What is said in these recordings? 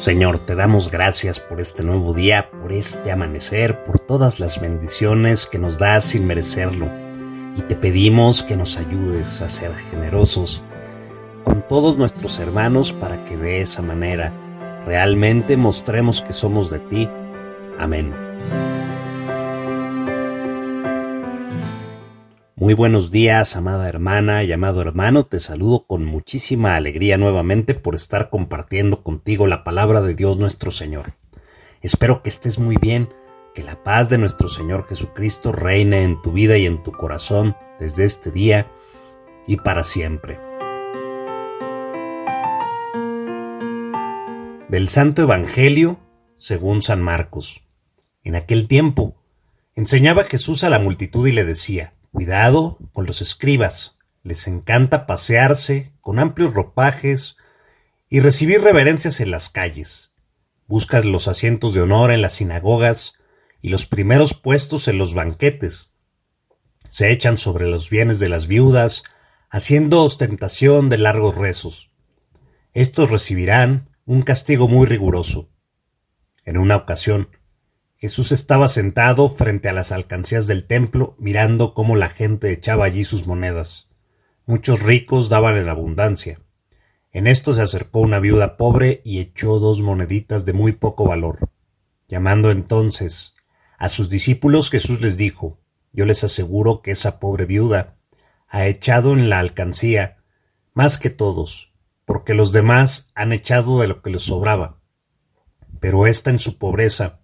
Señor, te damos gracias por este nuevo día, por este amanecer, por todas las bendiciones que nos das sin merecerlo. Y te pedimos que nos ayudes a ser generosos con todos nuestros hermanos para que de esa manera realmente mostremos que somos de ti. Amén. Muy buenos días, amada hermana y amado hermano. Te saludo con muchísima alegría nuevamente por estar compartiendo contigo la palabra de Dios nuestro Señor. Espero que estés muy bien, que la paz de nuestro Señor Jesucristo reine en tu vida y en tu corazón desde este día y para siempre. Del Santo Evangelio según San Marcos. En aquel tiempo, enseñaba Jesús a la multitud y le decía, Cuidado con los escribas. Les encanta pasearse con amplios ropajes y recibir reverencias en las calles. Buscan los asientos de honor en las sinagogas y los primeros puestos en los banquetes. Se echan sobre los bienes de las viudas, haciendo ostentación de largos rezos. Estos recibirán un castigo muy riguroso. En una ocasión, Jesús estaba sentado frente a las alcancías del templo mirando cómo la gente echaba allí sus monedas. Muchos ricos daban en abundancia. En esto se acercó una viuda pobre y echó dos moneditas de muy poco valor. Llamando entonces a sus discípulos Jesús les dijo Yo les aseguro que esa pobre viuda ha echado en la alcancía más que todos, porque los demás han echado de lo que les sobraba. Pero ésta en su pobreza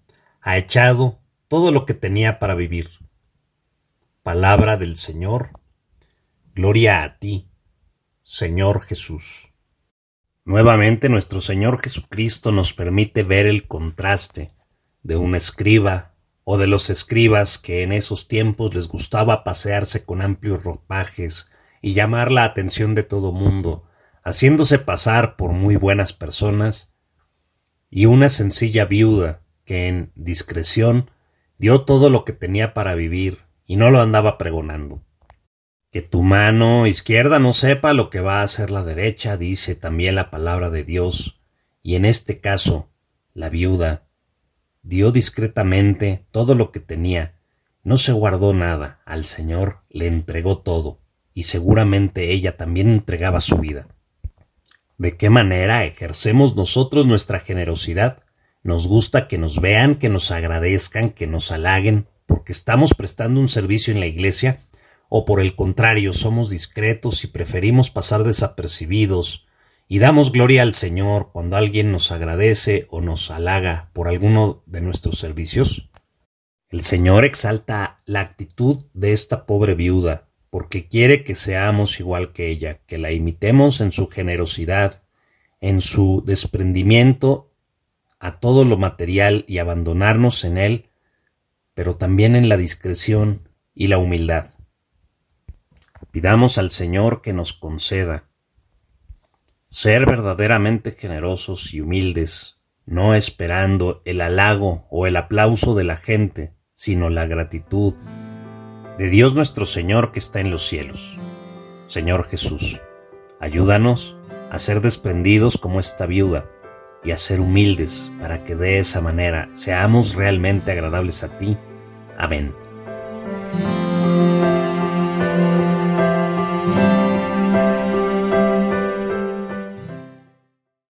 echado todo lo que tenía para vivir. Palabra del Señor. Gloria a ti, Señor Jesús. Nuevamente nuestro Señor Jesucristo nos permite ver el contraste de un escriba o de los escribas que en esos tiempos les gustaba pasearse con amplios ropajes y llamar la atención de todo mundo, haciéndose pasar por muy buenas personas, y una sencilla viuda que en discreción dio todo lo que tenía para vivir y no lo andaba pregonando. Que tu mano izquierda no sepa lo que va a hacer la derecha, dice también la palabra de Dios, y en este caso, la viuda dio discretamente todo lo que tenía, no se guardó nada, al Señor le entregó todo, y seguramente ella también entregaba su vida. ¿De qué manera ejercemos nosotros nuestra generosidad? Nos gusta que nos vean, que nos agradezcan, que nos halaguen, porque estamos prestando un servicio en la iglesia, o por el contrario, somos discretos y preferimos pasar desapercibidos, y damos gloria al Señor cuando alguien nos agradece o nos halaga por alguno de nuestros servicios. El Señor exalta la actitud de esta pobre viuda, porque quiere que seamos igual que ella, que la imitemos en su generosidad, en su desprendimiento a todo lo material y abandonarnos en él, pero también en la discreción y la humildad. Pidamos al Señor que nos conceda ser verdaderamente generosos y humildes, no esperando el halago o el aplauso de la gente, sino la gratitud de Dios nuestro Señor que está en los cielos. Señor Jesús, ayúdanos a ser desprendidos como esta viuda, y a ser humildes para que de esa manera seamos realmente agradables a ti. Amén.